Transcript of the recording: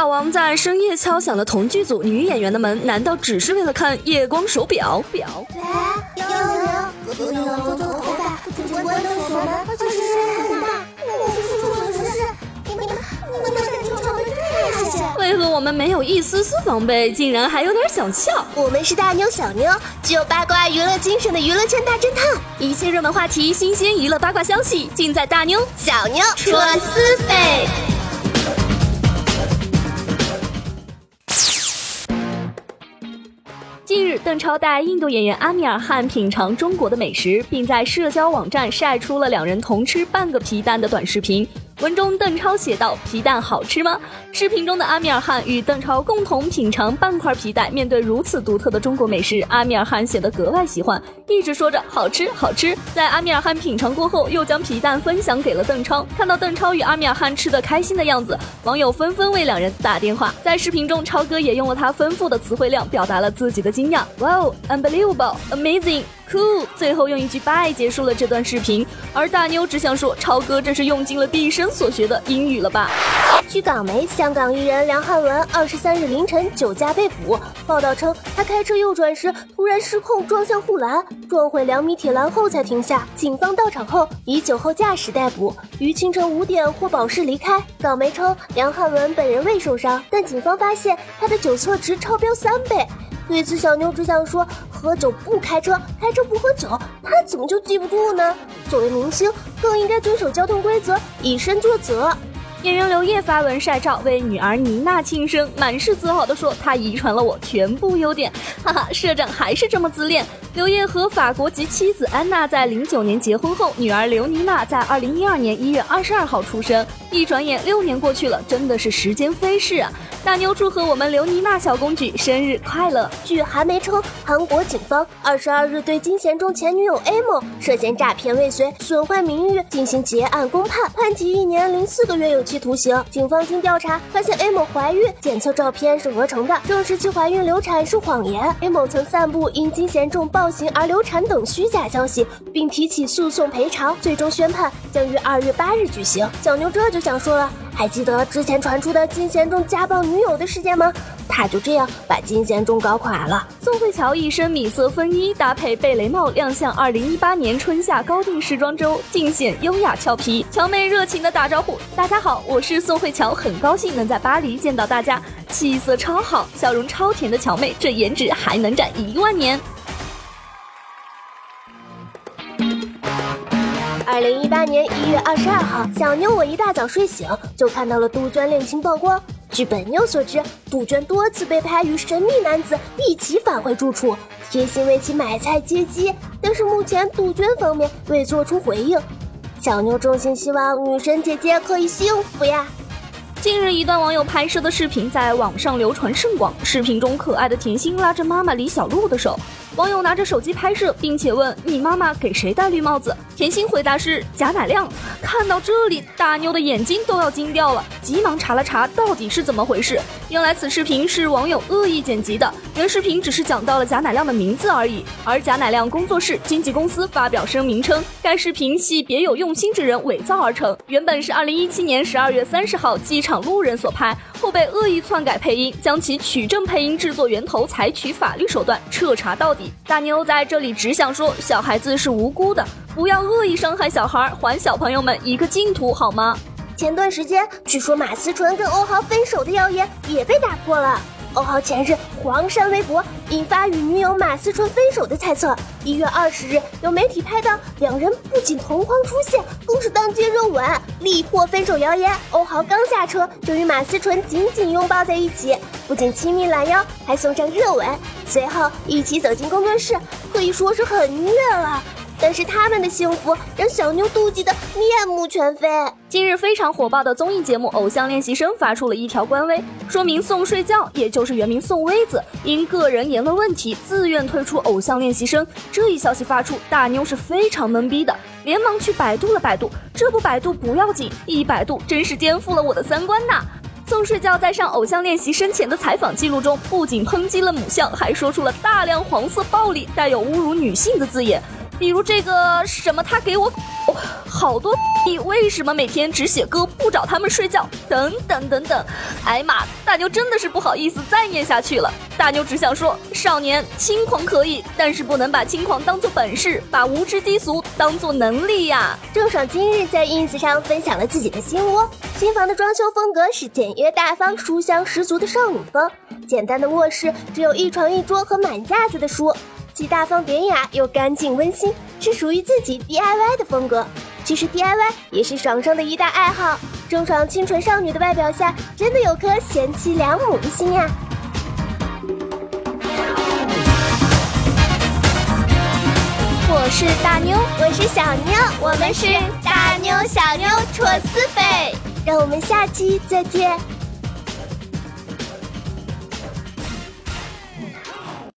老王在深夜敲响了同剧组女演员的门，难道只是为了看夜光手表？表？喂，幺幺零，隔壁老王做头发，主播关灯锁门，而且声音很大，我是做错什么事，你们、你们、你们赶紧找个这些。为何我们没有一丝丝防备，竟然还有点想笑？我们是大妞小妞，具有八卦娱乐精神的娱乐圈大侦探，一切热门话题、新鲜娱乐八卦消息，尽在大妞小妞说私费。邓超带印度演员阿米尔汗品尝中国的美食，并在社交网站晒出了两人同吃半个皮蛋的短视频。文中邓超写道：“皮蛋好吃吗？”视频中的阿米尔汗与邓超共同品尝半块皮蛋。面对如此独特的中国美食，阿米尔汗显得格外喜欢，一直说着好吃好吃。在阿米尔汗品尝过后，又将皮蛋分享给了邓超。看到邓超与阿米尔汗吃得开心的样子，网友纷纷为两人打电话。在视频中，超哥也用了他丰富的词汇量，表达了自己的惊讶。Wow, unbelievable, amazing. Cool，最后用一句 bye 结束了这段视频，而大妞只想说，超哥这是用尽了毕生所学的英语了吧？据港媒，香港艺人梁汉文二十三日凌晨酒驾被捕。报道称，他开车右转时突然失控撞向护栏，撞毁两米铁栏后才停下。警方到场后以酒后驾驶逮捕，于清晨五点获保释离开。港媒称，梁汉文本人未受伤，但警方发现他的酒测值超标三倍。对此，小妞只想说：喝酒不开车，开车不喝酒，他怎么就记不住呢？作为明星，更应该遵守交通规则，以身作则。演员刘烨发文晒照，为女儿妮娜庆生，满是自豪地说：“她遗传了我全部优点。”哈哈，社长还是这么自恋。刘烨和法国籍妻子安娜在零九年结婚后，女儿刘妮娜在二零一二年一月二十二号出生。一转眼六年过去了，真的是时间飞逝啊！大妞祝贺我们刘妮娜小公举生日快乐。据韩媒称，韩国警方二十二日对金贤重前女友 A 某涉嫌诈骗未遂、损坏名誉进行结案公判，判其一年零四个月有期期徒刑。警方经调查发现，A 某怀孕，检测照片是合成的，证实其怀孕流产是谎言。A 某曾散布因金贤重暴行而流产等虚假消息，并提起诉讼赔偿，最终宣判将于二月八日举行。小妞这就想说了，还记得之前传出的金贤重家暴女友的事件吗？他就这样把金贤重搞垮了。宋慧乔一身米色风衣搭配贝雷帽亮相二零一八年春夏高定时装周，尽显优雅俏皮。乔妹热情的打招呼：“大家好，我是宋慧乔，很高兴能在巴黎见到大家。”气色超好，笑容超甜的乔妹，这颜值还能展一万年。二零一八年一月二十二号，小妞我一大早睡醒就看到了杜鹃恋情曝光。据本妞所知，杜鹃多次被拍与神秘男子一起返回住处，贴心为其买菜接机，但是目前杜鹃方面未做出回应。小妞衷心希望女神姐姐可以幸福呀。近日，一段网友拍摄的视频在网上流传甚广。视频中，可爱的甜心拉着妈妈李小璐的手，网友拿着手机拍摄，并且问：“你妈妈给谁戴绿帽子？”甜心回答是贾乃亮。看到这里，大妞的眼睛都要惊掉了，急忙查了查到底是怎么回事。原来此视频是网友恶意剪辑的，原视频只是讲到了贾乃亮的名字而已。而贾乃亮工作室经纪公司发表声明称，该视频系别有用心之人伪造而成，原本是二零一七年十二月三十号机场路人所拍，后被恶意篡改配音，将其取证配音制作源头采取法律手段彻查到底。大妞在这里只想说，小孩子是无辜的。不要恶意伤害小孩，还小朋友们一个净土好吗？前段时间，据说马思纯跟欧豪分手的谣言也被打破了。欧豪前日黄删微博，引发与女友马思纯分手的猜测。一月二十日，有媒体拍到两人不仅同框出现，更是当街热吻，力破分手谣言。欧豪刚下车就与马思纯紧紧拥抱在一起，不仅亲密拦腰，还送上热吻，随后一起走进工作室，可以说是很虐了。但是他们的幸福让小妞妒忌的面目全非。近日非常火爆的综艺节目《偶像练习生》发出了一条官微，说明宋睡觉，也就是原名宋威子，因个人言论问题自愿退出《偶像练习生》。这一消息发出，大妞是非常懵逼的，连忙去百度了百度。这不百度不要紧，一百度真是颠覆了我的三观呐！宋睡觉在上《偶像练习生》前的采访记录中，不仅抨击了母校，还说出了大量黄色暴力、带有侮辱女性的字眼。比如这个什么，他给我好多你为什么每天只写歌不找他们睡觉？等等等等。哎妈，大妞真的是不好意思再念下去了。大妞只想说，少年轻狂可以，但是不能把轻狂当做本事，把无知低俗当做能力呀。郑爽今日在 ins 上分享了自己的新窝，新房的装修风格是简约大方、书香十足的少女风。简单的卧室只有一床一桌和满架子的书，既大方典雅又干净温馨，是属于自己 DIY 的风格。其实 DIY 也是爽爽的一大爱好。郑爽清纯少女的外表下，真的有颗贤妻良母的心呀。我是大妞，我是小妞，我们是大妞小妞戳丝飞，让我们下期再见。